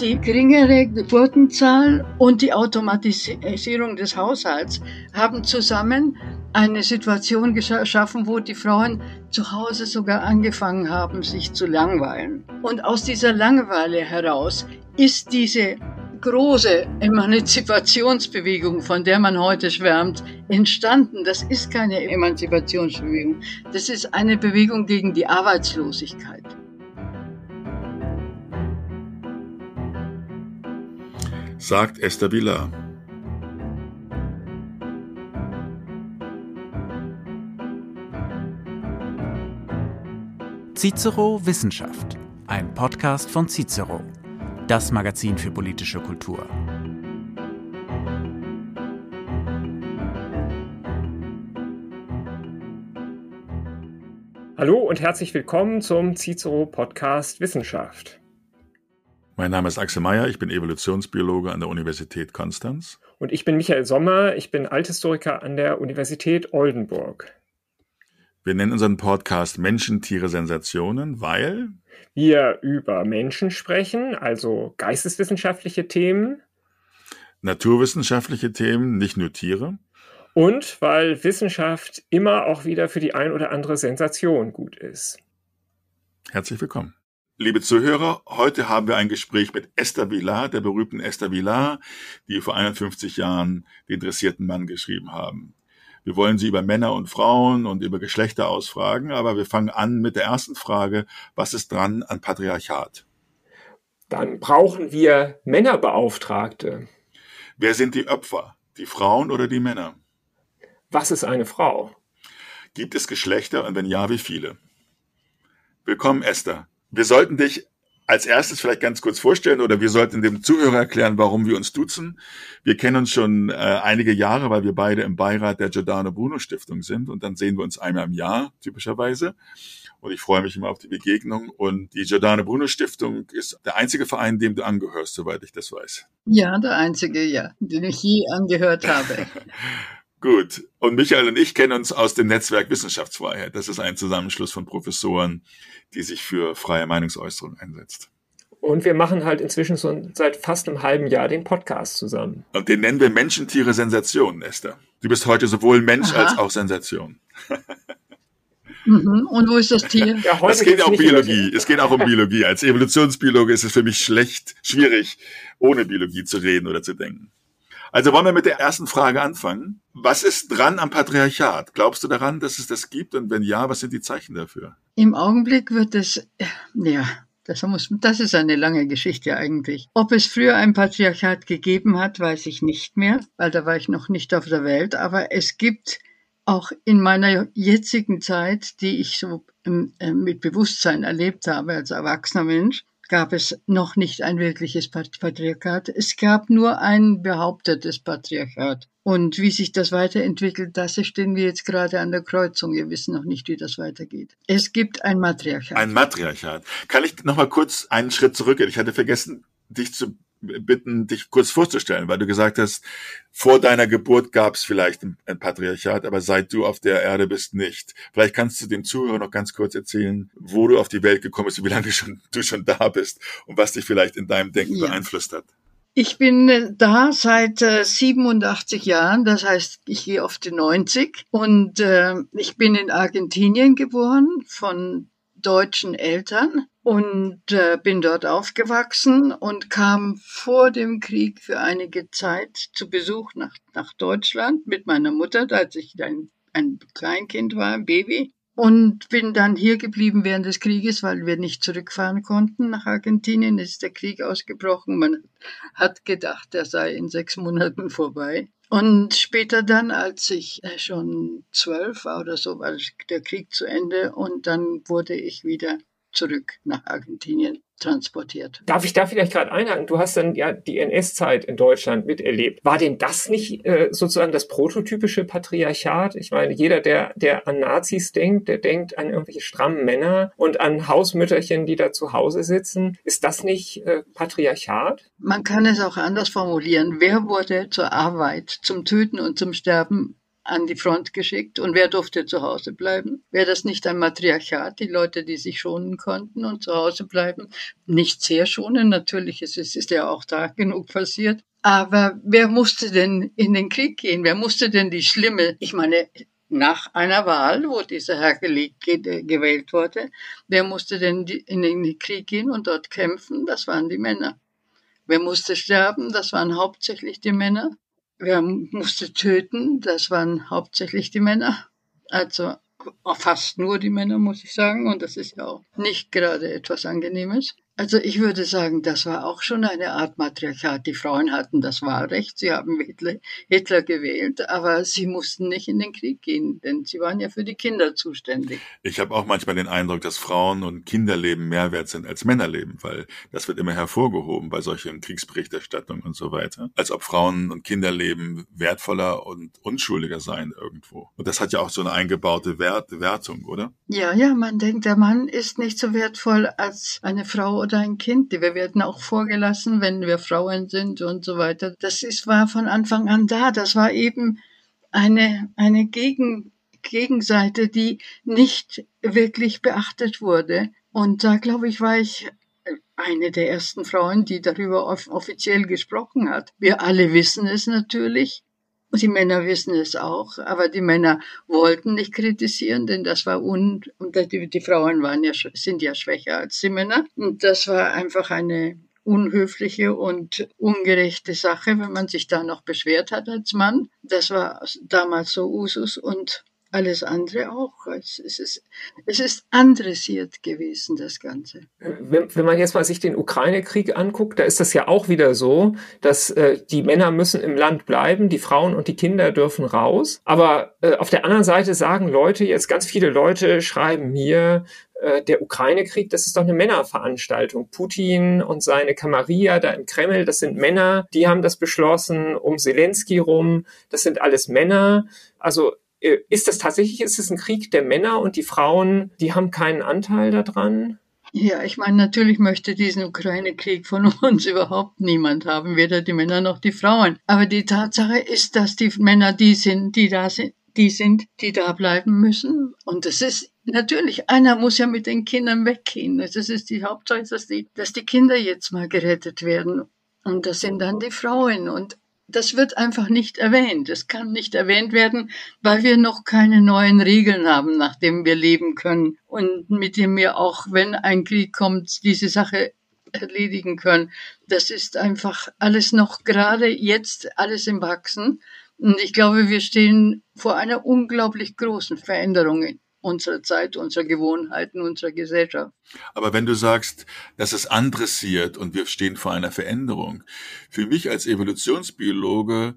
Die geringere Geburtenzahl und die Automatisierung des Haushalts haben zusammen eine Situation geschaffen, wo die Frauen zu Hause sogar angefangen haben, sich zu langweilen. Und aus dieser Langeweile heraus ist diese große Emanzipationsbewegung, von der man heute schwärmt, entstanden. Das ist keine Emanzipationsbewegung. Das ist eine Bewegung gegen die Arbeitslosigkeit. Sagt Esther Villar. Cicero Wissenschaft, ein Podcast von Cicero, das Magazin für politische Kultur. Hallo und herzlich willkommen zum Cicero Podcast Wissenschaft. Mein Name ist Axel Meyer, ich bin Evolutionsbiologe an der Universität Konstanz. Und ich bin Michael Sommer, ich bin Althistoriker an der Universität Oldenburg. Wir nennen unseren Podcast Menschen, Tiere, Sensationen, weil wir über Menschen sprechen, also geisteswissenschaftliche Themen, naturwissenschaftliche Themen, nicht nur Tiere. Und weil Wissenschaft immer auch wieder für die ein oder andere Sensation gut ist. Herzlich willkommen. Liebe Zuhörer, heute haben wir ein Gespräch mit Esther Villar, der berühmten Esther Villar, die vor 51 Jahren den dressierten Mann geschrieben haben. Wir wollen sie über Männer und Frauen und über Geschlechter ausfragen, aber wir fangen an mit der ersten Frage, was ist dran an Patriarchat? Dann brauchen wir Männerbeauftragte. Wer sind die Opfer? Die Frauen oder die Männer? Was ist eine Frau? Gibt es Geschlechter und wenn ja, wie viele? Willkommen, Esther. Wir sollten dich als erstes vielleicht ganz kurz vorstellen oder wir sollten dem Zuhörer erklären, warum wir uns duzen. Wir kennen uns schon äh, einige Jahre, weil wir beide im Beirat der Giordano Bruno Stiftung sind und dann sehen wir uns einmal im Jahr typischerweise. Und ich freue mich immer auf die Begegnung. Und die Giordano Bruno Stiftung ist der einzige Verein, dem du angehörst, soweit ich das weiß. Ja, der einzige, ja, den ich je angehört habe. Gut. Und Michael und ich kennen uns aus dem Netzwerk Wissenschaftsfreiheit. Das ist ein Zusammenschluss von Professoren, die sich für freie Meinungsäußerung einsetzt. Und wir machen halt inzwischen so seit fast einem halben Jahr den Podcast zusammen. Und den nennen wir Menschen, Tiere, Sensationen, Esther. Du bist heute sowohl Mensch Aha. als auch Sensation. Mhm. Und wo ist das Tier? Ja, es geht auch Biologie. Es geht auch um Biologie. Als Evolutionsbiologe ist es für mich schlecht, schwierig, ohne Biologie zu reden oder zu denken. Also wollen wir mit der ersten Frage anfangen. Was ist dran am Patriarchat? Glaubst du daran, dass es das gibt? Und wenn ja, was sind die Zeichen dafür? Im Augenblick wird es, ja, das, muss, das ist eine lange Geschichte eigentlich. Ob es früher ein Patriarchat gegeben hat, weiß ich nicht mehr, weil da war ich noch nicht auf der Welt. Aber es gibt auch in meiner jetzigen Zeit, die ich so ähm, äh, mit Bewusstsein erlebt habe als erwachsener Mensch, gab es noch nicht ein wirkliches Patriarchat. Es gab nur ein behauptetes Patriarchat. Und wie sich das weiterentwickelt, das stehen wir jetzt gerade an der Kreuzung. Wir wissen noch nicht, wie das weitergeht. Es gibt ein Matriarchat. Ein Matriarchat. Kann ich noch mal kurz einen Schritt zurückgehen? Ich hatte vergessen, dich zu bitten, dich kurz vorzustellen, weil du gesagt hast, vor deiner Geburt gab es vielleicht ein Patriarchat, aber seit du auf der Erde bist, nicht. Vielleicht kannst du dem Zuhörer noch ganz kurz erzählen, wo du auf die Welt gekommen bist wie lange du schon, du schon da bist und was dich vielleicht in deinem Denken ja. beeinflusst hat. Ich bin äh, da seit äh, 87 Jahren, das heißt, ich gehe auf die 90 und äh, ich bin in Argentinien geboren von deutschen Eltern und äh, bin dort aufgewachsen und kam vor dem Krieg für einige Zeit zu Besuch nach, nach Deutschland mit meiner Mutter, als ich ein, ein Kleinkind war, ein Baby. Und bin dann hier geblieben während des Krieges, weil wir nicht zurückfahren konnten nach Argentinien. Ist der Krieg ausgebrochen. Man hat gedacht, er sei in sechs Monaten vorbei. Und später dann, als ich äh, schon zwölf war oder so, war der Krieg zu Ende und dann wurde ich wieder zurück nach Argentinien transportiert. Darf ich da vielleicht gerade einhaken? Du hast dann ja die NS-Zeit in Deutschland miterlebt. War denn das nicht äh, sozusagen das prototypische Patriarchat? Ich meine, jeder, der, der an Nazis denkt, der denkt an irgendwelche strammen Männer und an Hausmütterchen, die da zu Hause sitzen. Ist das nicht äh, Patriarchat? Man kann es auch anders formulieren. Wer wurde zur Arbeit, zum Töten und zum Sterben an die Front geschickt und wer durfte zu Hause bleiben? Wäre das nicht ein Matriarchat, die Leute, die sich schonen konnten und zu Hause bleiben? Nicht sehr schonen, natürlich, es ist, ist ja auch da genug passiert. Aber wer musste denn in den Krieg gehen? Wer musste denn die schlimme, ich meine, nach einer Wahl, wo dieser Herr gewählt wurde, wer musste denn in den Krieg gehen und dort kämpfen? Das waren die Männer. Wer musste sterben? Das waren hauptsächlich die Männer. Wer musste töten? Das waren hauptsächlich die Männer. Also fast nur die Männer, muss ich sagen. Und das ist ja auch nicht gerade etwas Angenehmes. Also ich würde sagen, das war auch schon eine Art Matriarchat. Die Frauen hatten das Wahlrecht, sie haben Hitler, Hitler, gewählt, aber sie mussten nicht in den Krieg gehen, denn sie waren ja für die Kinder zuständig. Ich habe auch manchmal den Eindruck, dass Frauen und Kinderleben mehr wert sind als Männerleben, weil das wird immer hervorgehoben bei solchen Kriegsberichterstattungen und so weiter, als ob Frauen und Kinderleben wertvoller und unschuldiger seien irgendwo. Und das hat ja auch so eine eingebaute Wert, Wertung, oder? Ja, ja, man denkt, der Mann ist nicht so wertvoll als eine Frau oder ein Kind. Wir werden auch vorgelassen, wenn wir Frauen sind und so weiter. Das ist, war von Anfang an da. Das war eben eine, eine Gegen, Gegenseite, die nicht wirklich beachtet wurde. Und da, glaube ich, war ich eine der ersten Frauen, die darüber offiziell gesprochen hat. Wir alle wissen es natürlich. Die Männer wissen es auch, aber die Männer wollten nicht kritisieren, denn das war un und die, die Frauen waren ja sind ja schwächer als die Männer und das war einfach eine unhöfliche und ungerechte Sache, wenn man sich da noch beschwert hat als Mann. Das war damals so Usus und alles andere auch. Es ist, es ist andressiert gewesen, das Ganze. Wenn, wenn man jetzt mal sich den Ukraine-Krieg anguckt, da ist das ja auch wieder so, dass äh, die Männer müssen im Land bleiben, die Frauen und die Kinder dürfen raus. Aber äh, auf der anderen Seite sagen Leute, jetzt ganz viele Leute schreiben mir, äh, der Ukraine-Krieg, das ist doch eine Männerveranstaltung. Putin und seine Kameria da im Kreml, das sind Männer, die haben das beschlossen, um Zelensky rum, das sind alles Männer. Also ist das tatsächlich, ist es ein Krieg der Männer und die Frauen, die haben keinen Anteil daran? Ja, ich meine, natürlich möchte diesen Ukraine-Krieg von uns überhaupt niemand haben, weder die Männer noch die Frauen. Aber die Tatsache ist, dass die Männer die sind, die da sind, die sind, die da bleiben müssen. Und das ist natürlich, einer muss ja mit den Kindern weggehen. Das ist die Hauptsache, dass die, dass die Kinder jetzt mal gerettet werden. Und das sind dann die Frauen. Und das wird einfach nicht erwähnt. Es kann nicht erwähnt werden, weil wir noch keine neuen Regeln haben, nach denen wir leben können und mit dem wir auch, wenn ein Krieg kommt, diese Sache erledigen können. Das ist einfach alles noch gerade jetzt alles im Wachsen. Und ich glaube, wir stehen vor einer unglaublich großen Veränderung unserer Zeit, unserer Gewohnheiten, unserer Gesellschaft. Aber wenn du sagst, das ist andressiert und wir stehen vor einer Veränderung, für mich als Evolutionsbiologe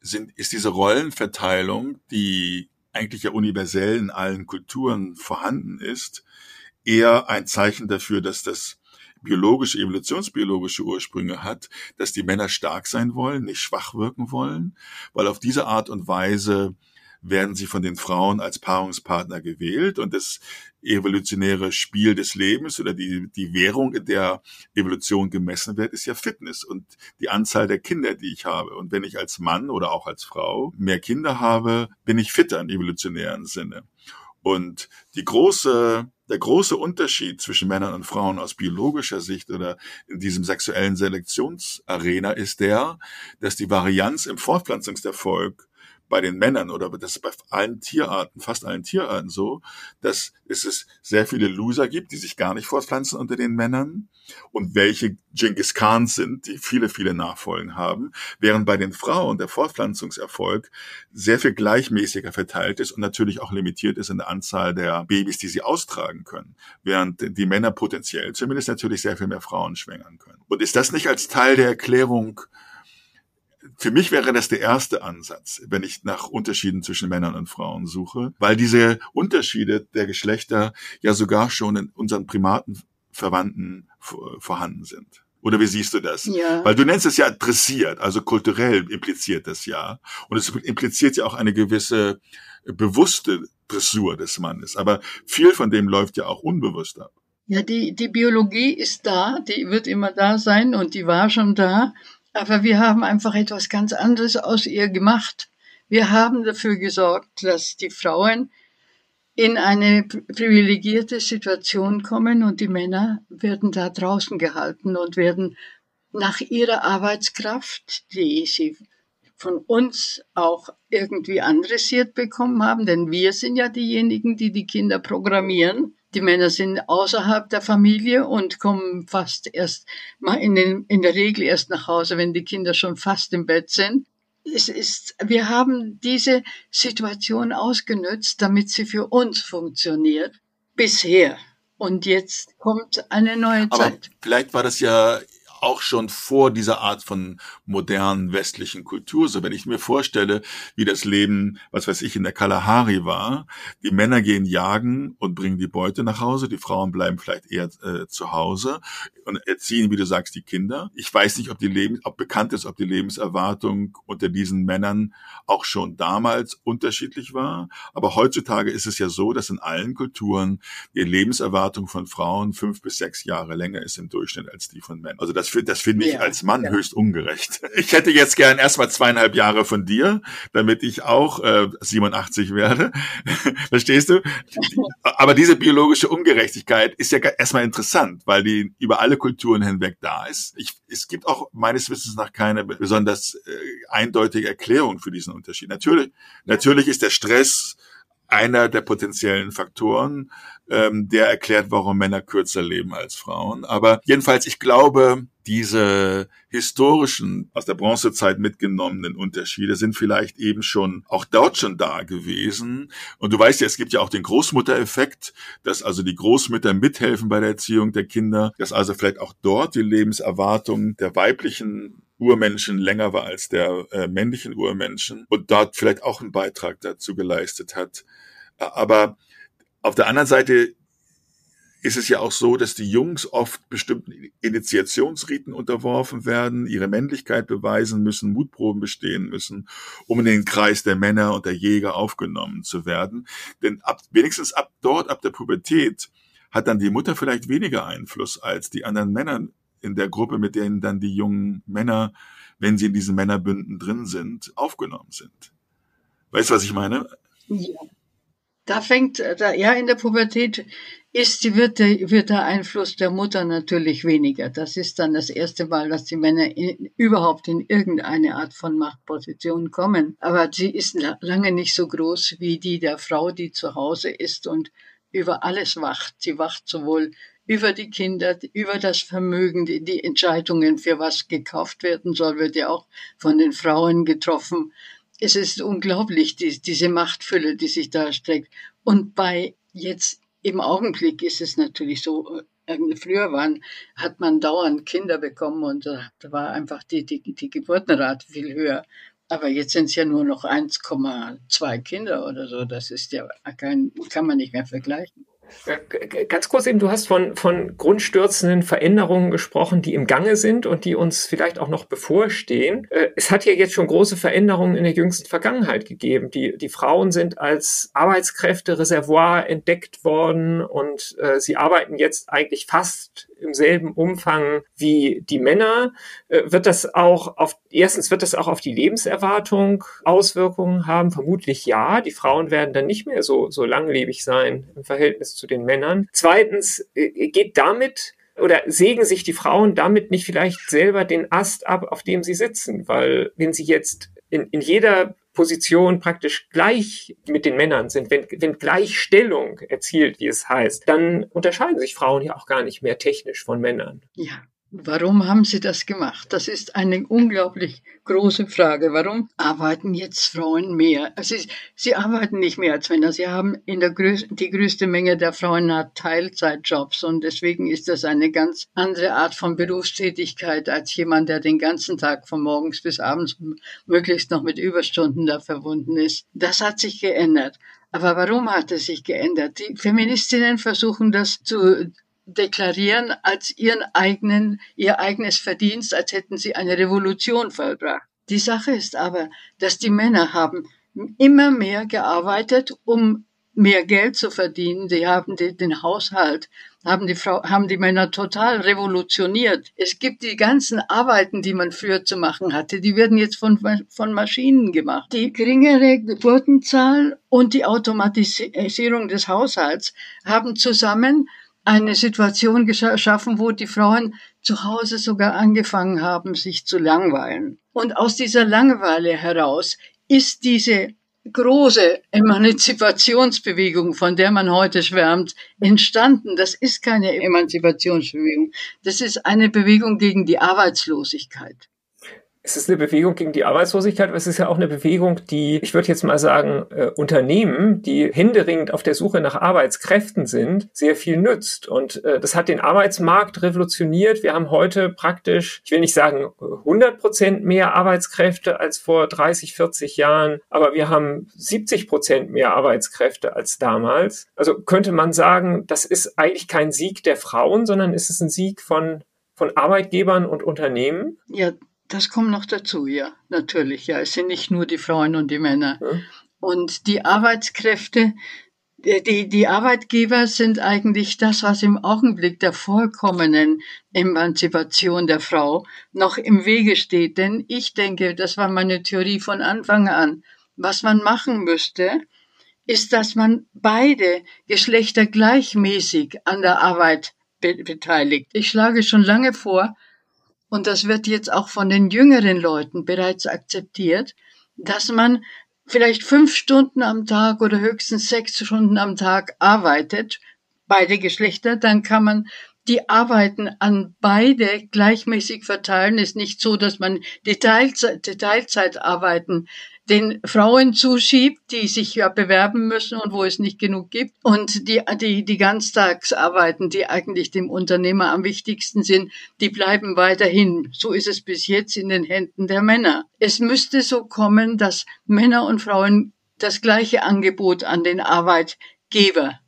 sind, ist diese Rollenverteilung, die eigentlich ja universell in allen Kulturen vorhanden ist, eher ein Zeichen dafür, dass das biologische, evolutionsbiologische Ursprünge hat, dass die Männer stark sein wollen, nicht schwach wirken wollen, weil auf diese Art und Weise werden sie von den Frauen als Paarungspartner gewählt und das evolutionäre Spiel des Lebens oder die, die Währung, in der Evolution gemessen wird, ist ja Fitness und die Anzahl der Kinder, die ich habe. Und wenn ich als Mann oder auch als Frau mehr Kinder habe, bin ich fitter im evolutionären Sinne. Und die große, der große Unterschied zwischen Männern und Frauen aus biologischer Sicht oder in diesem sexuellen Selektionsarena ist der, dass die Varianz im Fortpflanzungserfolg bei den Männern oder das ist bei allen Tierarten, fast allen Tierarten so, dass es sehr viele Loser gibt, die sich gar nicht fortpflanzen unter den Männern und welche Genghis Khans sind, die viele, viele Nachfolgen haben, während bei den Frauen der Fortpflanzungserfolg sehr viel gleichmäßiger verteilt ist und natürlich auch limitiert ist in der Anzahl der Babys, die sie austragen können, während die Männer potenziell zumindest natürlich sehr viel mehr Frauen schwängern können. Und ist das nicht als Teil der Erklärung für mich wäre das der erste Ansatz, wenn ich nach Unterschieden zwischen Männern und Frauen suche, weil diese Unterschiede der Geschlechter ja sogar schon in unseren Primatenverwandten vorhanden sind. Oder wie siehst du das? Ja. Weil du nennst es ja dressiert, also kulturell impliziert das ja. Und es impliziert ja auch eine gewisse bewusste Dressur des Mannes. Aber viel von dem läuft ja auch unbewusst ab. Ja, die, die Biologie ist da, die wird immer da sein und die war schon da. Aber wir haben einfach etwas ganz anderes aus ihr gemacht. Wir haben dafür gesorgt, dass die Frauen in eine privilegierte Situation kommen und die Männer werden da draußen gehalten und werden nach ihrer Arbeitskraft, die sie von uns auch irgendwie adressiert bekommen haben, denn wir sind ja diejenigen, die die Kinder programmieren. Die Männer sind außerhalb der Familie und kommen fast erst mal in, den, in der Regel erst nach Hause, wenn die Kinder schon fast im Bett sind. Es ist, wir haben diese Situation ausgenutzt, damit sie für uns funktioniert. Bisher. Und jetzt kommt eine neue Zeit. Aber vielleicht war das ja auch schon vor dieser Art von modernen westlichen Kultur. So, wenn ich mir vorstelle, wie das Leben, was weiß ich, in der Kalahari war, die Männer gehen jagen und bringen die Beute nach Hause, die Frauen bleiben vielleicht eher äh, zu Hause und erziehen, wie du sagst, die Kinder. Ich weiß nicht, ob die Leben, ob bekannt ist, ob die Lebenserwartung unter diesen Männern auch schon damals unterschiedlich war. Aber heutzutage ist es ja so, dass in allen Kulturen die Lebenserwartung von Frauen fünf bis sechs Jahre länger ist im Durchschnitt als die von Männern. Also das das finde ich ja, als Mann ja. höchst ungerecht. Ich hätte jetzt gern erstmal zweieinhalb Jahre von dir, damit ich auch äh, 87 werde. Verstehst du? Aber diese biologische Ungerechtigkeit ist ja erstmal interessant, weil die über alle Kulturen hinweg da ist. Ich, es gibt auch meines Wissens nach keine besonders äh, eindeutige Erklärung für diesen Unterschied. Natürlich, natürlich ist der Stress einer der potenziellen Faktoren, ähm, der erklärt, warum Männer kürzer leben als Frauen. Aber jedenfalls, ich glaube, diese historischen, aus der Bronzezeit mitgenommenen Unterschiede sind vielleicht eben schon auch dort schon da gewesen. Und du weißt ja, es gibt ja auch den Großmuttereffekt, dass also die Großmütter mithelfen bei der Erziehung der Kinder, dass also vielleicht auch dort die Lebenserwartung der weiblichen Urmenschen länger war als der äh, männlichen Urmenschen und dort vielleicht auch einen Beitrag dazu geleistet hat. Aber auf der anderen Seite ist es ja auch so, dass die Jungs oft bestimmten Initiationsriten unterworfen werden, ihre Männlichkeit beweisen müssen, Mutproben bestehen müssen, um in den Kreis der Männer und der Jäger aufgenommen zu werden. Denn ab, wenigstens ab dort, ab der Pubertät, hat dann die Mutter vielleicht weniger Einfluss als die anderen Männer in der Gruppe, mit denen dann die jungen Männer, wenn sie in diesen Männerbünden drin sind, aufgenommen sind. Weißt du, was ich meine? Ja. Da fängt, da, ja, in der Pubertät ist, die, wird, der, wird der Einfluss der Mutter natürlich weniger. Das ist dann das erste Mal, dass die Männer in, überhaupt in irgendeine Art von Machtposition kommen. Aber sie ist lange nicht so groß wie die der Frau, die zu Hause ist und über alles wacht. Sie wacht sowohl über die Kinder, über das Vermögen, die, die Entscheidungen, für was gekauft werden soll, wird ja auch von den Frauen getroffen. Es ist unglaublich, die, diese Machtfülle, die sich da streckt. Und bei jetzt im Augenblick ist es natürlich so, äh, früher waren, hat man dauernd Kinder bekommen und da war einfach die, die, die Geburtenrate viel höher. Aber jetzt sind es ja nur noch 1,2 Kinder oder so. Das ist ja kein, kann man nicht mehr vergleichen. Ganz kurz eben, du hast von, von grundstürzenden Veränderungen gesprochen, die im Gange sind und die uns vielleicht auch noch bevorstehen. Äh, es hat ja jetzt schon große Veränderungen in der jüngsten Vergangenheit gegeben. Die, die Frauen sind als Arbeitskräftereservoir entdeckt worden und äh, sie arbeiten jetzt eigentlich fast im selben Umfang wie die Männer. Äh, wird das auch auf, erstens wird das auch auf die Lebenserwartung Auswirkungen haben? Vermutlich ja. Die Frauen werden dann nicht mehr so, so langlebig sein im Verhältnis zu den Männern. Zweitens äh, geht damit oder sägen sich die Frauen damit nicht vielleicht selber den Ast ab, auf dem sie sitzen? Weil wenn sie jetzt in, in jeder Position praktisch gleich mit den Männern sind, wenn, wenn Gleichstellung erzielt, wie es heißt, dann unterscheiden sich Frauen ja auch gar nicht mehr technisch von Männern. Ja, Warum haben Sie das gemacht? Das ist eine unglaublich große Frage. Warum arbeiten jetzt Frauen mehr? Also sie arbeiten nicht mehr als Männer. Sie haben in der größ die größte Menge der Frauen hat Teilzeitjobs und deswegen ist das eine ganz andere Art von Berufstätigkeit als jemand, der den ganzen Tag von morgens bis abends möglichst noch mit Überstunden da verbunden ist. Das hat sich geändert. Aber warum hat es sich geändert? Die Feministinnen versuchen das zu deklarieren als ihren eigenen, ihr eigenes Verdienst, als hätten sie eine Revolution vollbracht. Die Sache ist aber, dass die Männer haben immer mehr gearbeitet, um mehr Geld zu verdienen. Die haben die, den Haushalt, haben die Frau, haben die Männer total revolutioniert. Es gibt die ganzen Arbeiten, die man früher zu machen hatte, die werden jetzt von, von Maschinen gemacht. Die geringere Geburtenzahl und die Automatisierung des Haushalts haben zusammen eine Situation geschaffen, wo die Frauen zu Hause sogar angefangen haben, sich zu langweilen. Und aus dieser Langeweile heraus ist diese große Emanzipationsbewegung, von der man heute schwärmt, entstanden. Das ist keine Emanzipationsbewegung. Das ist eine Bewegung gegen die Arbeitslosigkeit es ist eine Bewegung gegen die Arbeitslosigkeit, aber es ist ja auch eine Bewegung, die, ich würde jetzt mal sagen, äh, Unternehmen, die händeringend auf der Suche nach Arbeitskräften sind, sehr viel nützt. Und äh, das hat den Arbeitsmarkt revolutioniert. Wir haben heute praktisch, ich will nicht sagen 100 Prozent mehr Arbeitskräfte als vor 30, 40 Jahren, aber wir haben 70 Prozent mehr Arbeitskräfte als damals. Also könnte man sagen, das ist eigentlich kein Sieg der Frauen, sondern ist es ein Sieg von von Arbeitgebern und Unternehmen? Ja, das kommt noch dazu, ja, natürlich. Ja, es sind nicht nur die Frauen und die Männer. Ja. Und die Arbeitskräfte, die, die Arbeitgeber sind eigentlich das, was im Augenblick der vollkommenen Emanzipation der Frau noch im Wege steht. Denn ich denke, das war meine Theorie von Anfang an. Was man machen müsste, ist, dass man beide Geschlechter gleichmäßig an der Arbeit beteiligt. Ich schlage schon lange vor, und das wird jetzt auch von den jüngeren Leuten bereits akzeptiert, dass man vielleicht fünf Stunden am Tag oder höchstens sechs Stunden am Tag arbeitet, beide Geschlechter, dann kann man die Arbeiten an beide gleichmäßig verteilen. Ist nicht so, dass man die Teilzeit, die Teilzeitarbeiten den Frauen zuschiebt, die sich ja bewerben müssen und wo es nicht genug gibt. Und die, die, die Ganztagsarbeiten, die eigentlich dem Unternehmer am wichtigsten sind, die bleiben weiterhin. So ist es bis jetzt in den Händen der Männer. Es müsste so kommen, dass Männer und Frauen das gleiche Angebot an den Arbeitgeber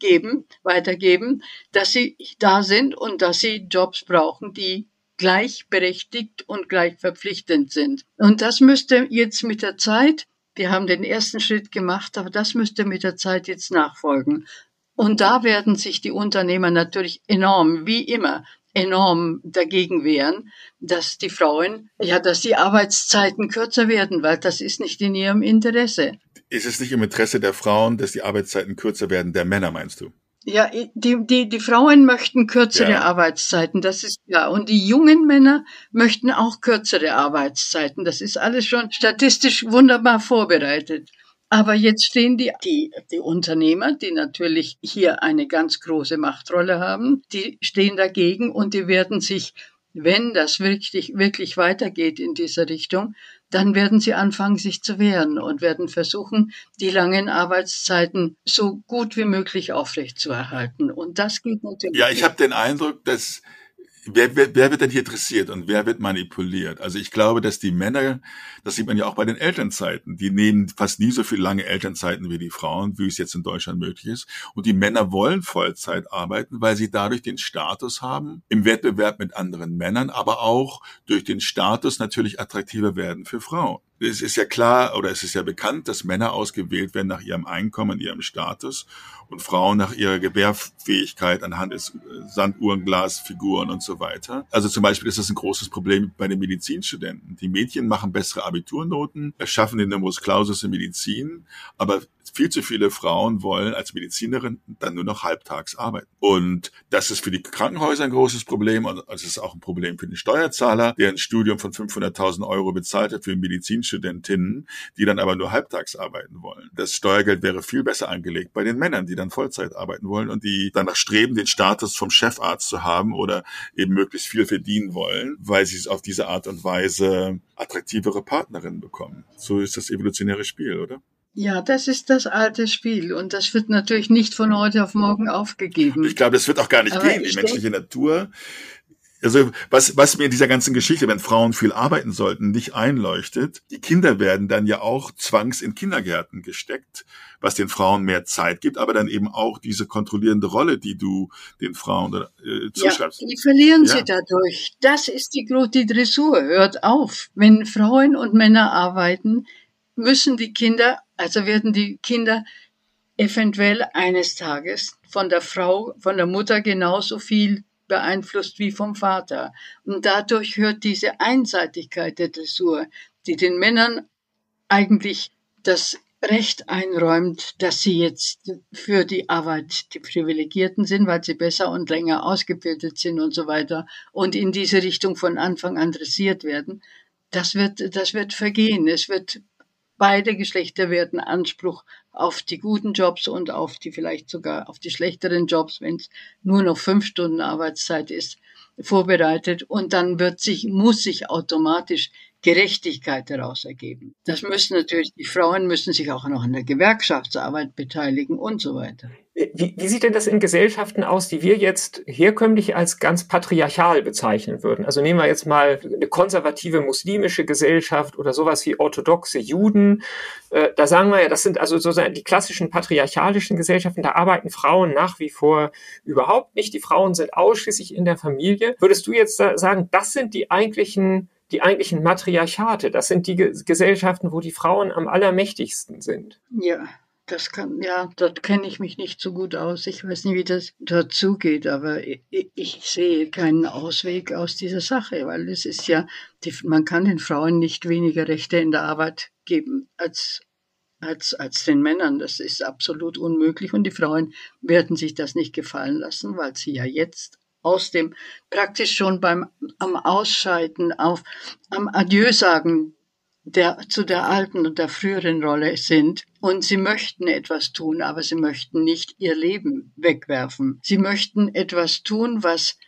geben, weitergeben, dass sie da sind und dass sie Jobs brauchen, die gleichberechtigt und gleich verpflichtend sind. Und das müsste jetzt mit der Zeit, wir haben den ersten Schritt gemacht, aber das müsste mit der Zeit jetzt nachfolgen. Und da werden sich die Unternehmer natürlich enorm, wie immer, enorm dagegen wehren, dass die Frauen, ja, dass die Arbeitszeiten kürzer werden, weil das ist nicht in ihrem Interesse. Ist es nicht im Interesse der Frauen, dass die Arbeitszeiten kürzer werden, der Männer, meinst du? Ja, die, die, die Frauen möchten kürzere ja. Arbeitszeiten, das ist ja. Und die jungen Männer möchten auch kürzere Arbeitszeiten. Das ist alles schon statistisch wunderbar vorbereitet. Aber jetzt stehen die, die, die Unternehmer, die natürlich hier eine ganz große Machtrolle haben, die stehen dagegen und die werden sich, wenn das wirklich, wirklich weitergeht in dieser Richtung, dann werden sie anfangen, sich zu wehren und werden versuchen, die langen Arbeitszeiten so gut wie möglich aufrechtzuerhalten. Und das geht natürlich. Ja, ich habe den Eindruck, dass wer, wer, wer wird denn hier dressiert und wer wird manipuliert? Also ich glaube, dass die Männer, das sieht man ja auch bei den Elternzeiten, die nehmen fast nie so viel lange Elternzeiten wie die Frauen, wie es jetzt in Deutschland möglich ist. Und die Männer wollen Vollzeit arbeiten, weil sie dadurch den Status haben im Wettbewerb mit anderen Männern, aber auch durch den Status natürlich attraktiver werden für Frauen es ist ja klar oder es ist ja bekannt, dass Männer ausgewählt werden nach ihrem Einkommen, ihrem Status und Frauen nach ihrer Gebärfähigkeit anhand des äh, Sanduhrenglasfiguren und so weiter. Also zum Beispiel ist das ein großes Problem bei den Medizinstudenten. Die Mädchen machen bessere Abiturnoten, erschaffen den Numerus Clausus in Medizin, aber viel zu viele Frauen wollen als Medizinerin dann nur noch halbtags arbeiten. Und das ist für die Krankenhäuser ein großes Problem und es ist auch ein Problem für den Steuerzahler, der ein Studium von 500.000 Euro bezahlt hat für Medizinstudentinnen, die dann aber nur halbtags arbeiten wollen. Das Steuergeld wäre viel besser angelegt bei den Männern, die dann Vollzeit arbeiten wollen und die danach streben, den Status vom Chefarzt zu haben oder eben möglichst viel verdienen wollen, weil sie es auf diese Art und Weise attraktivere Partnerinnen bekommen. So ist das evolutionäre Spiel, oder? Ja, das ist das alte Spiel und das wird natürlich nicht von heute auf morgen aufgegeben. Ich glaube, das wird auch gar nicht Aber gehen. Die menschliche Natur. Also was, was mir in dieser ganzen Geschichte, wenn Frauen viel arbeiten sollten, nicht einleuchtet, die Kinder werden dann ja auch zwangs in Kindergärten gesteckt, was den Frauen mehr Zeit gibt, aber dann eben auch diese kontrollierende Rolle, die du den Frauen äh, zuschreibst. Ja, die verlieren ja. sie dadurch. Das ist die, die Dressur. Hört auf. Wenn Frauen und Männer arbeiten, müssen die Kinder, also werden die Kinder eventuell eines Tages von der Frau, von der Mutter genauso viel beeinflusst wie vom Vater. Und dadurch hört diese Einseitigkeit der Dressur, die den Männern eigentlich das Recht einräumt, dass sie jetzt für die Arbeit die Privilegierten sind, weil sie besser und länger ausgebildet sind und so weiter und in diese Richtung von Anfang an dressiert werden, das wird, das wird vergehen. Es wird beide Geschlechter werden Anspruch auf die guten Jobs und auf die vielleicht sogar auf die schlechteren Jobs, wenn es nur noch fünf Stunden Arbeitszeit ist, vorbereitet. Und dann wird sich, muss sich automatisch Gerechtigkeit daraus ergeben. Das müssen natürlich, die Frauen müssen sich auch noch an der Gewerkschaftsarbeit beteiligen und so weiter. Wie, wie, sieht denn das in Gesellschaften aus, die wir jetzt herkömmlich als ganz patriarchal bezeichnen würden? Also nehmen wir jetzt mal eine konservative muslimische Gesellschaft oder sowas wie orthodoxe Juden. Äh, da sagen wir ja, das sind also sozusagen die klassischen patriarchalischen Gesellschaften. Da arbeiten Frauen nach wie vor überhaupt nicht. Die Frauen sind ausschließlich in der Familie. Würdest du jetzt sagen, das sind die eigentlichen die eigentlichen Matriarchate. Das sind die Gesellschaften, wo die Frauen am allermächtigsten sind. Ja, das kann, ja, dort kenne ich mich nicht so gut aus. Ich weiß nicht, wie das dort zugeht, aber ich, ich, sehe keinen Ausweg aus dieser Sache, weil es ist ja, die, man kann den Frauen nicht weniger Rechte in der Arbeit geben als, als, als den Männern. Das ist absolut unmöglich und die Frauen werden sich das nicht gefallen lassen, weil sie ja jetzt aus dem praktisch schon beim am Ausscheiden auf am Adieu sagen der zu der alten und der früheren Rolle sind und sie möchten etwas tun, aber sie möchten nicht ihr Leben wegwerfen. Sie möchten etwas tun, was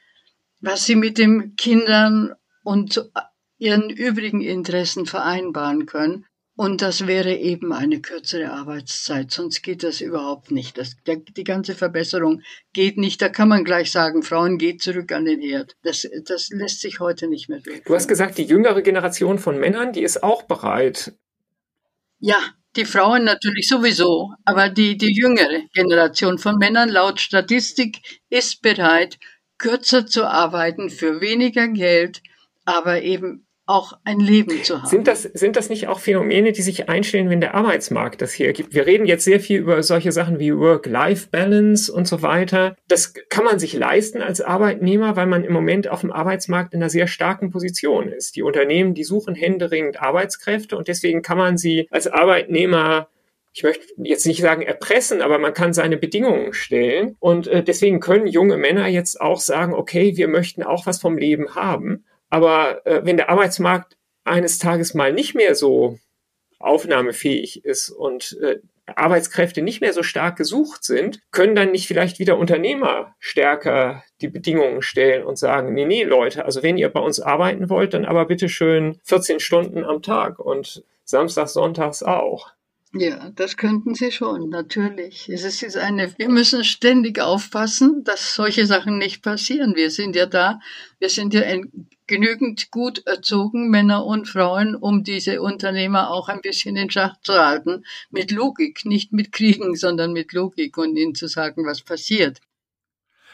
was sie mit den Kindern und ihren übrigen Interessen vereinbaren können und das wäre eben eine kürzere Arbeitszeit, sonst geht das überhaupt nicht. Das, der, die ganze Verbesserung geht nicht. Da kann man gleich sagen, Frauen geht zurück an den Herd. Das, das lässt sich heute nicht mehr durch. Du hast gesagt, die jüngere Generation von Männern, die ist auch bereit. Ja, die Frauen natürlich sowieso, aber die, die jüngere Generation von Männern laut Statistik ist bereit, kürzer zu arbeiten für weniger Geld, aber eben auch ein Leben zu haben. Sind das, sind das nicht auch Phänomene, die sich einstellen, wenn der Arbeitsmarkt das hier gibt? Wir reden jetzt sehr viel über solche Sachen wie Work-Life-Balance und so weiter. Das kann man sich leisten als Arbeitnehmer, weil man im Moment auf dem Arbeitsmarkt in einer sehr starken Position ist. Die Unternehmen, die suchen händeringend Arbeitskräfte und deswegen kann man sie als Arbeitnehmer ich möchte jetzt nicht sagen erpressen, aber man kann seine Bedingungen stellen. Und äh, deswegen können junge Männer jetzt auch sagen, okay, wir möchten auch was vom Leben haben. Aber äh, wenn der Arbeitsmarkt eines Tages mal nicht mehr so aufnahmefähig ist und äh, Arbeitskräfte nicht mehr so stark gesucht sind, können dann nicht vielleicht wieder Unternehmer stärker die Bedingungen stellen und sagen, nee, nee, Leute, also wenn ihr bei uns arbeiten wollt, dann aber bitte schön 14 Stunden am Tag und Samstags, Sonntags auch. Ja, das könnten sie schon, natürlich. Es ist eine, wir müssen ständig aufpassen, dass solche Sachen nicht passieren. Wir sind ja da, wir sind ja genügend gut erzogen, Männer und Frauen, um diese Unternehmer auch ein bisschen in Schach zu halten. Mit Logik, nicht mit Kriegen, sondern mit Logik und ihnen zu sagen, was passiert.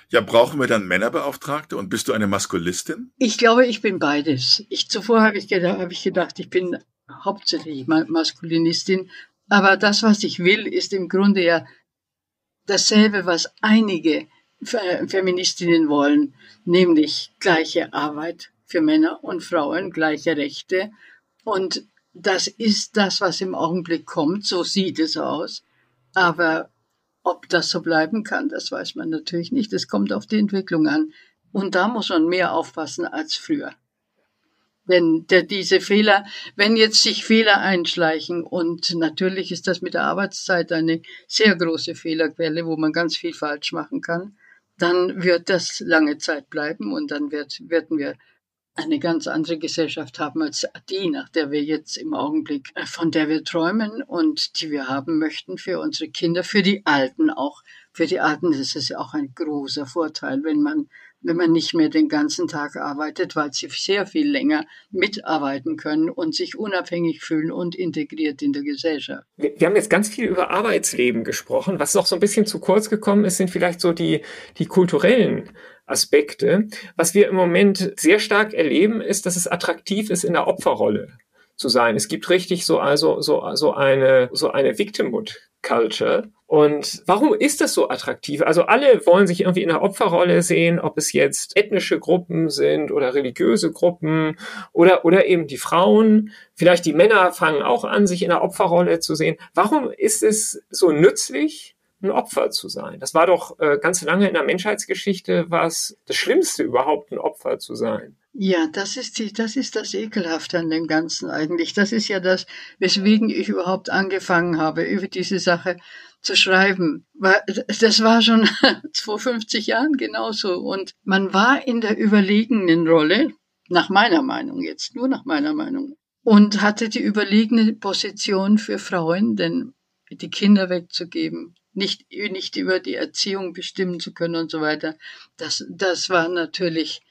Ja, brauchen wir dann Männerbeauftragte und bist du eine Maskulistin? Ich glaube, ich bin beides. Ich, zuvor habe ich, gedacht, habe ich gedacht, ich bin hauptsächlich Maskulinistin, aber das, was ich will, ist im Grunde ja dasselbe, was einige Feministinnen wollen, nämlich gleiche Arbeit für Männer und Frauen, gleiche Rechte. Und das ist das, was im Augenblick kommt, so sieht es aus. Aber ob das so bleiben kann, das weiß man natürlich nicht. Es kommt auf die Entwicklung an. Und da muss man mehr aufpassen als früher. Denn der, diese Fehler, wenn jetzt sich Fehler einschleichen, und natürlich ist das mit der Arbeitszeit eine sehr große Fehlerquelle, wo man ganz viel falsch machen kann, dann wird das lange Zeit bleiben und dann wird, werden wir eine ganz andere Gesellschaft haben als die, nach der wir jetzt im Augenblick, äh, von der wir träumen und die wir haben möchten für unsere Kinder, für die Alten auch. Für die Alten ist es ja auch ein großer Vorteil, wenn man wenn man nicht mehr den ganzen Tag arbeitet, weil sie sehr viel länger mitarbeiten können und sich unabhängig fühlen und integriert in der Gesellschaft. Wir, wir haben jetzt ganz viel über Arbeitsleben gesprochen. Was noch so ein bisschen zu kurz gekommen ist, sind vielleicht so die, die kulturellen Aspekte. Was wir im Moment sehr stark erleben, ist, dass es attraktiv ist, in der Opferrolle zu sein. Es gibt richtig so also so so eine so eine Victimhood Culture. Und warum ist das so attraktiv? Also alle wollen sich irgendwie in einer Opferrolle sehen, ob es jetzt ethnische Gruppen sind oder religiöse Gruppen oder, oder eben die Frauen. Vielleicht die Männer fangen auch an, sich in einer Opferrolle zu sehen. Warum ist es so nützlich, ein Opfer zu sein? Das war doch äh, ganz lange in der Menschheitsgeschichte was das Schlimmste überhaupt, ein Opfer zu sein. Ja, das ist die, das ist das Ekelhafte an dem Ganzen eigentlich. Das ist ja das, weswegen ich überhaupt angefangen habe, über diese Sache zu schreiben. Das war schon vor 50 Jahren genauso. Und man war in der überlegenen Rolle, nach meiner Meinung jetzt, nur nach meiner Meinung, und hatte die überlegene Position für Frauen, denn die Kinder wegzugeben, nicht, nicht über die Erziehung bestimmen zu können und so weiter. Das, das war natürlich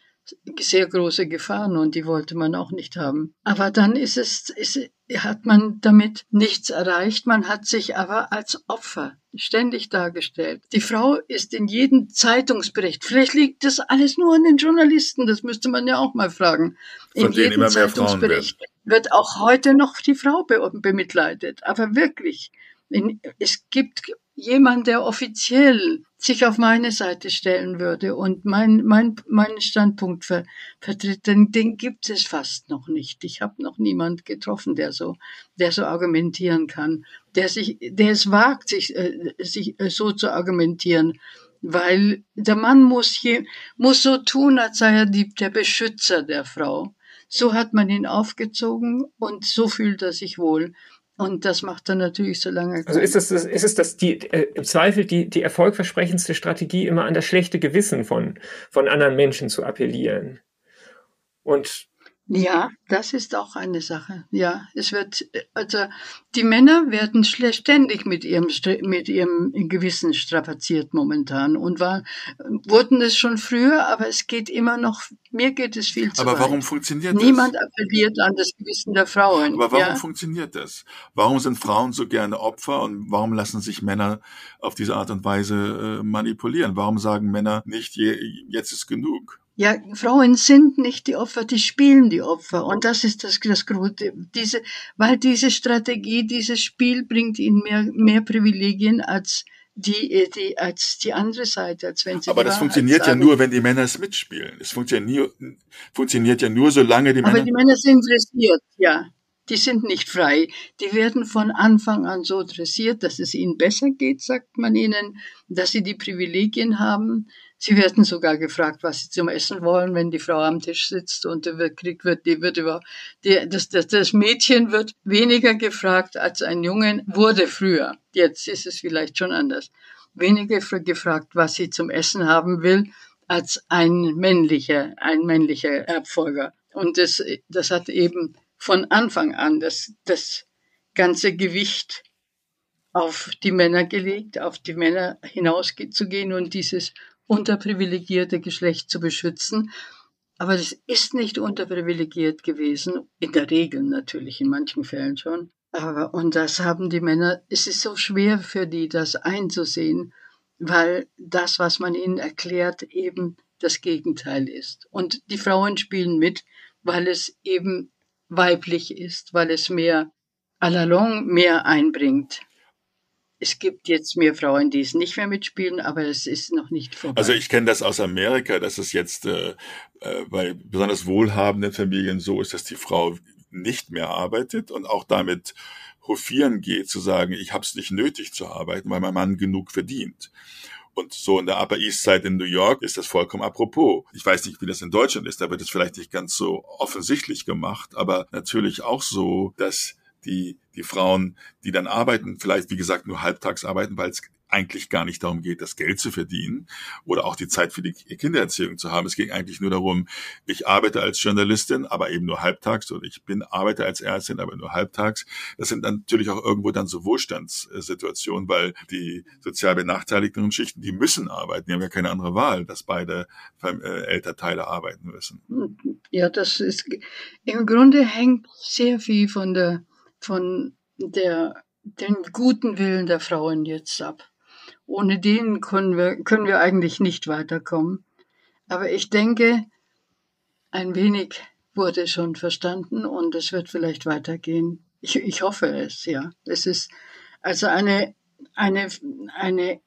sehr große Gefahren und die wollte man auch nicht haben. Aber dann ist es, ist, hat man damit nichts erreicht. Man hat sich aber als Opfer ständig dargestellt. Die Frau ist in jedem Zeitungsbericht. Vielleicht liegt das alles nur an den Journalisten. Das müsste man ja auch mal fragen. Von in jedem Zeitungsbericht wird auch heute noch die Frau bemitleidet. Aber wirklich. Es gibt jemand, der offiziell sich auf meine Seite stellen würde und mein, mein, meinen Standpunkt ver, vertritt, den, den gibt es fast noch nicht. Ich habe noch niemand getroffen, der so, der so argumentieren kann, der sich, der es wagt, sich, äh, sich äh, so zu argumentieren, weil der Mann muss, je, muss so tun, als sei er die, der Beschützer der Frau. So hat man ihn aufgezogen und so fühlt er sich wohl. Und das macht er natürlich so lange. Also ist es, das, ist es das die, äh, im Zweifel die, die erfolgversprechendste Strategie, immer an das schlechte Gewissen von, von anderen Menschen zu appellieren? Und ja, das ist auch eine Sache. Ja, es wird, also die Männer werden ständig mit ihrem, mit ihrem Gewissen strapaziert momentan und war, wurden es schon früher, aber es geht immer noch, mir geht es viel zu Aber weit. warum funktioniert Niemand das? Niemand appelliert an das Gewissen der Frauen. Aber warum ja. funktioniert das? Warum sind Frauen so gerne Opfer und warum lassen sich Männer auf diese Art und Weise äh, manipulieren? Warum sagen Männer nicht, je, jetzt ist genug? Ja, Frauen sind nicht die Opfer, die spielen die Opfer. Und das ist das, das Große. Diese, weil diese Strategie, dieses Spiel bringt ihnen mehr, mehr Privilegien als die, die, als die andere Seite, als wenn sie Aber das funktioniert ja nur, wenn die Männer es mitspielen. Es funktioniert, funktioniert ja nur, solange die Männer. Aber die Männer sind dressiert, ja. Die sind nicht frei. Die werden von Anfang an so dressiert, dass es ihnen besser geht, sagt man ihnen, dass sie die Privilegien haben, Sie werden sogar gefragt, was sie zum Essen wollen, wenn die Frau am Tisch sitzt und wird, kriegt, wird, die wird über, die, das, das, das Mädchen wird weniger gefragt als ein Jungen, wurde früher. Jetzt ist es vielleicht schon anders. Weniger gefragt, was sie zum Essen haben will, als ein männlicher, ein männlicher Erbfolger. Und das, das hat eben von Anfang an das, das ganze Gewicht auf die Männer gelegt, auf die Männer hinauszugehen und dieses unterprivilegierte Geschlecht zu beschützen. Aber das ist nicht unterprivilegiert gewesen, in der Regel natürlich, in manchen Fällen schon. Aber, und das haben die Männer, es ist so schwer für die, das einzusehen, weil das, was man ihnen erklärt, eben das Gegenteil ist. Und die Frauen spielen mit, weil es eben weiblich ist, weil es mehr à la longue mehr einbringt. Es gibt jetzt mehr Frauen, die es nicht mehr mitspielen, aber es ist noch nicht vorbei. Also ich kenne das aus Amerika, dass es jetzt äh, äh, bei besonders wohlhabenden Familien so ist, dass die Frau nicht mehr arbeitet und auch damit hofieren geht, zu sagen, ich habe es nicht nötig zu arbeiten, weil mein Mann genug verdient. Und so in der Upper East Side in New York ist das vollkommen apropos. Ich weiß nicht, wie das in Deutschland ist, da wird es vielleicht nicht ganz so offensichtlich gemacht, aber natürlich auch so, dass die, die Frauen, die dann arbeiten, vielleicht wie gesagt nur halbtags arbeiten, weil es eigentlich gar nicht darum geht, das Geld zu verdienen oder auch die Zeit für die Kindererziehung zu haben. Es ging eigentlich nur darum, ich arbeite als Journalistin, aber eben nur halbtags oder ich bin arbeite als Ärztin, aber nur halbtags. Das sind dann natürlich auch irgendwo dann so Wohlstandssituationen, weil die sozial benachteiligten Schichten, die müssen arbeiten, die haben ja keine andere Wahl, dass beide äh, Elternteile arbeiten müssen. Ja, das ist im Grunde hängt sehr viel von der von der, den guten Willen der Frauen jetzt ab. Ohne den können wir, können wir eigentlich nicht weiterkommen. Aber ich denke, ein wenig wurde schon verstanden und es wird vielleicht weitergehen. Ich, ich hoffe es, ja. Es ist also eine eine, eine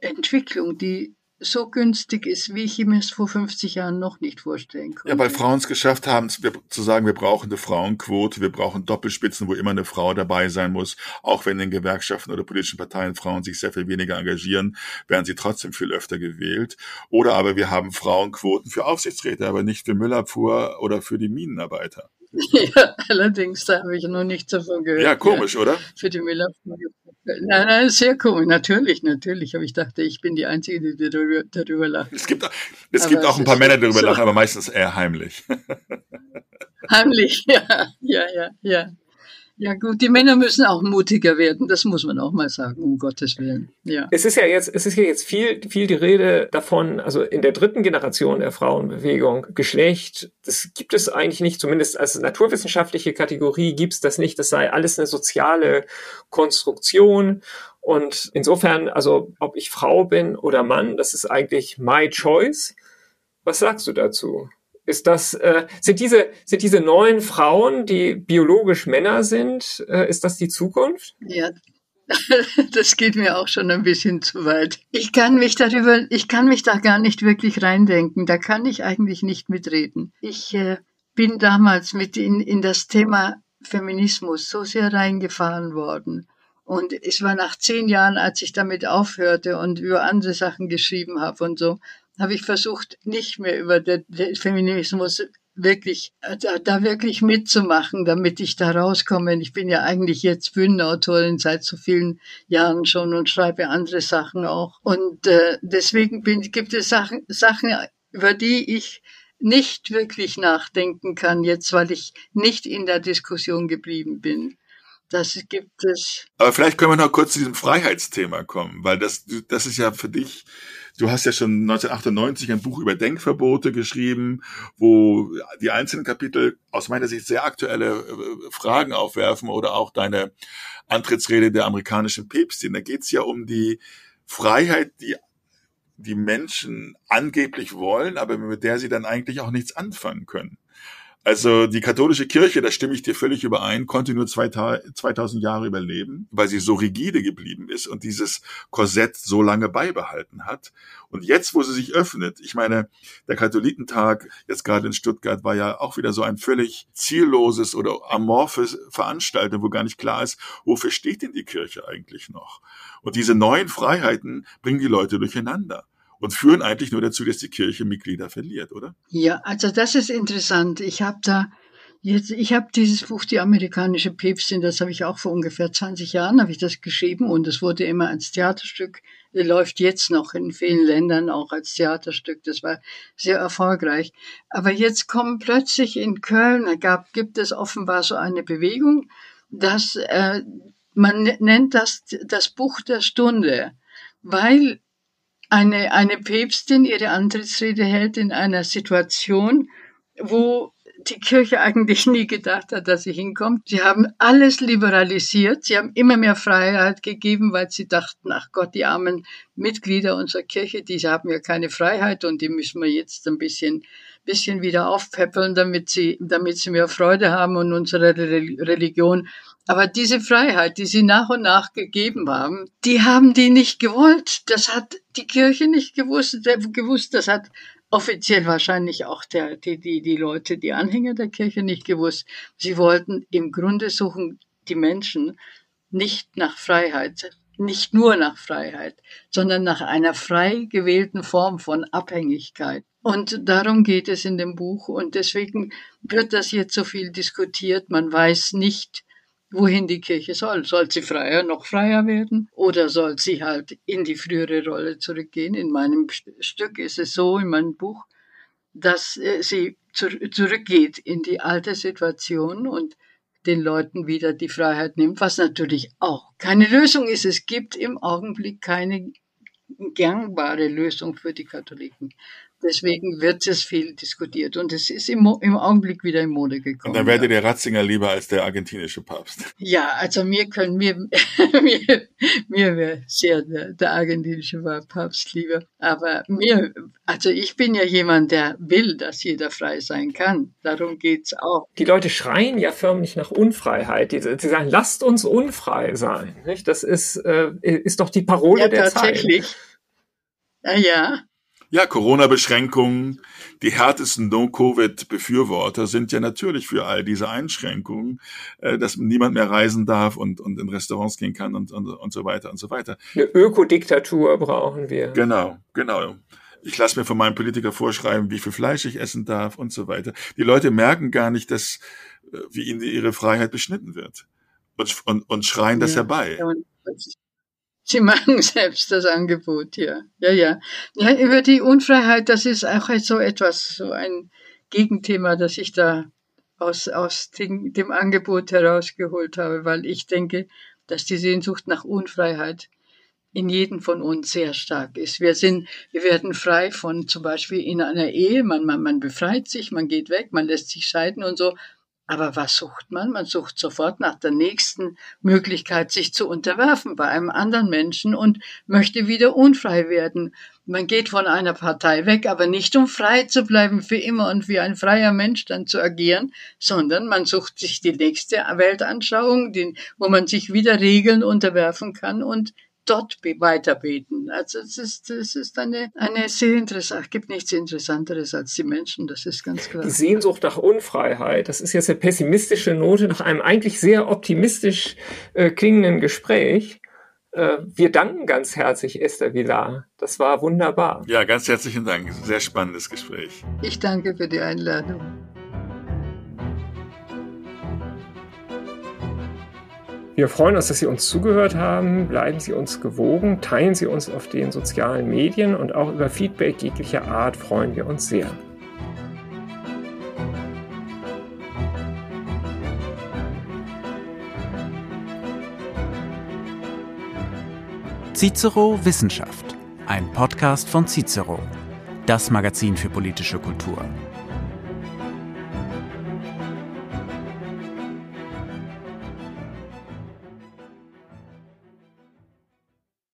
Entwicklung, die so günstig ist, wie ich mir es vor 50 Jahren noch nicht vorstellen konnte. Ja, weil Frauen es geschafft haben, zu sagen, wir brauchen eine Frauenquote, wir brauchen Doppelspitzen, wo immer eine Frau dabei sein muss. Auch wenn in Gewerkschaften oder politischen Parteien Frauen sich sehr viel weniger engagieren, werden sie trotzdem viel öfter gewählt. Oder aber wir haben Frauenquoten für Aufsichtsräte, aber nicht für Müllabfuhr oder für die Minenarbeiter. Ja, allerdings, da habe ich noch nichts davon gehört. Ja, komisch, ja, oder? Für die Müllabfuhr. Nein, nein, sehr komisch. Natürlich, natürlich. Aber ich dachte, ich bin die Einzige, die darüber, darüber lacht. Es gibt, es gibt auch ein paar Männer, die darüber so. lachen, aber meistens eher heimlich. Heimlich, ja, ja, ja, ja. Ja gut, die Männer müssen auch mutiger werden, das muss man auch mal sagen, um Gottes Willen. Ja. Es ist ja jetzt, es ist ja jetzt viel, viel die Rede davon, also in der dritten Generation der Frauenbewegung, Geschlecht, das gibt es eigentlich nicht, zumindest als naturwissenschaftliche Kategorie gibt es das nicht, das sei alles eine soziale Konstruktion und insofern, also ob ich Frau bin oder Mann, das ist eigentlich my choice. Was sagst du dazu? Ist das, äh, sind diese, sind diese neuen Frauen, die biologisch Männer sind, äh, ist das die Zukunft? Ja. Das geht mir auch schon ein bisschen zu weit. Ich kann mich darüber, ich kann mich da gar nicht wirklich reindenken. Da kann ich eigentlich nicht mitreden. Ich äh, bin damals mit in, in das Thema Feminismus so sehr reingefahren worden. Und es war nach zehn Jahren, als ich damit aufhörte und über andere Sachen geschrieben habe und so, habe ich versucht, nicht mehr über den, Feminismus wirklich, da, da, wirklich mitzumachen, damit ich da rauskomme. Ich bin ja eigentlich jetzt Bühnenautorin seit so vielen Jahren schon und schreibe andere Sachen auch. Und äh, deswegen bin, gibt es Sachen, Sachen, über die ich nicht wirklich nachdenken kann jetzt, weil ich nicht in der Diskussion geblieben bin. Das gibt es. Aber vielleicht können wir noch kurz zu diesem Freiheitsthema kommen, weil das, das ist ja für dich Du hast ja schon 1998 ein Buch über Denkverbote geschrieben, wo die einzelnen Kapitel aus meiner Sicht sehr aktuelle äh, Fragen aufwerfen oder auch deine Antrittsrede der amerikanischen Päpstin. Da geht es ja um die Freiheit, die die Menschen angeblich wollen, aber mit der sie dann eigentlich auch nichts anfangen können. Also die katholische Kirche, da stimme ich dir völlig überein, konnte nur 2000 Jahre überleben, weil sie so rigide geblieben ist und dieses Korsett so lange beibehalten hat. Und jetzt, wo sie sich öffnet, ich meine, der Katholikentag jetzt gerade in Stuttgart war ja auch wieder so ein völlig zielloses oder amorphes Veranstaltung, wo gar nicht klar ist, wofür steht denn die Kirche eigentlich noch? Und diese neuen Freiheiten bringen die Leute durcheinander und führen eigentlich nur dazu, dass die Kirche Mitglieder verliert, oder? Ja, also das ist interessant. Ich habe da jetzt, ich habe dieses Buch Die amerikanische Päpstin, das habe ich auch vor ungefähr 20 Jahren habe ich das geschrieben und es wurde immer als Theaterstück, läuft jetzt noch in vielen Ländern auch als Theaterstück. Das war sehr erfolgreich. Aber jetzt kommen plötzlich in Köln, gab, gibt es offenbar so eine Bewegung, dass äh, man nennt das das Buch der Stunde, weil eine, eine Päpstin ihre Antrittsrede hält in einer Situation, wo die Kirche eigentlich nie gedacht hat, dass sie hinkommt. Sie haben alles liberalisiert. Sie haben immer mehr Freiheit gegeben, weil sie dachten, ach Gott, die armen Mitglieder unserer Kirche, die haben ja keine Freiheit und die müssen wir jetzt ein bisschen, bisschen wieder aufpäppeln, damit sie, damit sie mehr Freude haben und unsere Religion aber diese Freiheit, die sie nach und nach gegeben haben, die haben die nicht gewollt. Das hat die Kirche nicht gewusst. gewusst. Das hat offiziell wahrscheinlich auch der, die, die, die Leute, die Anhänger der Kirche nicht gewusst. Sie wollten im Grunde suchen die Menschen nicht nach Freiheit, nicht nur nach Freiheit, sondern nach einer frei gewählten Form von Abhängigkeit. Und darum geht es in dem Buch. Und deswegen wird das jetzt so viel diskutiert. Man weiß nicht, wohin die Kirche soll. Soll sie freier, noch freier werden? Oder soll sie halt in die frühere Rolle zurückgehen? In meinem Stück ist es so, in meinem Buch, dass äh, sie zurückgeht in die alte Situation und den Leuten wieder die Freiheit nimmt, was natürlich auch keine Lösung ist. Es gibt im Augenblick keine gangbare Lösung für die Katholiken. Deswegen wird es viel diskutiert und es ist im, im Augenblick wieder in Mode gekommen. Und dann wäre der Ratzinger lieber als der argentinische Papst. Ja, also mir können mir mir, mir wäre sehr der, der argentinische Papst lieber. Aber mir, also ich bin ja jemand, der will, dass jeder frei sein kann. Darum geht's auch. Die Leute schreien ja förmlich nach Unfreiheit. Die, sie sagen, lasst uns unfrei sein. Nicht? Das ist äh, ist doch die Parole ja, der tatsächlich. Zeit. Ja, ja. Ja, Corona-Beschränkungen, die härtesten No-Covid-Befürworter sind ja natürlich für all diese Einschränkungen, äh, dass niemand mehr reisen darf und, und in Restaurants gehen kann und, und, und so weiter und so weiter. Eine Ökodiktatur brauchen wir. Genau, genau. Ich lasse mir von meinem Politiker vorschreiben, wie viel Fleisch ich essen darf und so weiter. Die Leute merken gar nicht, dass äh, wie ihnen ihre Freiheit beschnitten wird und, und, und schreien das Ja. herbei. Sie machen selbst das Angebot, ja. Ja, ja. Ja, über die Unfreiheit, das ist auch so etwas, so ein Gegenthema, das ich da aus, aus dem, dem Angebot herausgeholt habe, weil ich denke, dass die Sehnsucht nach Unfreiheit in jedem von uns sehr stark ist. Wir sind, wir werden frei von zum Beispiel in einer Ehe, man, man, man befreit sich, man geht weg, man lässt sich scheiden und so. Aber was sucht man? Man sucht sofort nach der nächsten Möglichkeit, sich zu unterwerfen bei einem anderen Menschen und möchte wieder unfrei werden. Man geht von einer Partei weg, aber nicht um frei zu bleiben für immer und wie ein freier Mensch dann zu agieren, sondern man sucht sich die nächste Weltanschauung, wo man sich wieder Regeln unterwerfen kann und dort be- weiterbeten. Also es ist, es ist eine, eine sehr interessant, gibt nichts Interessanteres als die Menschen, das ist ganz klar. Die Sehnsucht nach Unfreiheit, das ist jetzt eine pessimistische Note nach einem eigentlich sehr optimistisch äh, klingenden Gespräch. Äh, wir danken ganz herzlich Esther Villar. Das war wunderbar. Ja, ganz herzlichen Dank. Sehr spannendes Gespräch. Ich danke für die Einladung. Wir freuen uns, dass Sie uns zugehört haben. Bleiben Sie uns gewogen, teilen Sie uns auf den sozialen Medien und auch über Feedback jeglicher Art freuen wir uns sehr. Cicero Wissenschaft, ein Podcast von Cicero, das Magazin für politische Kultur.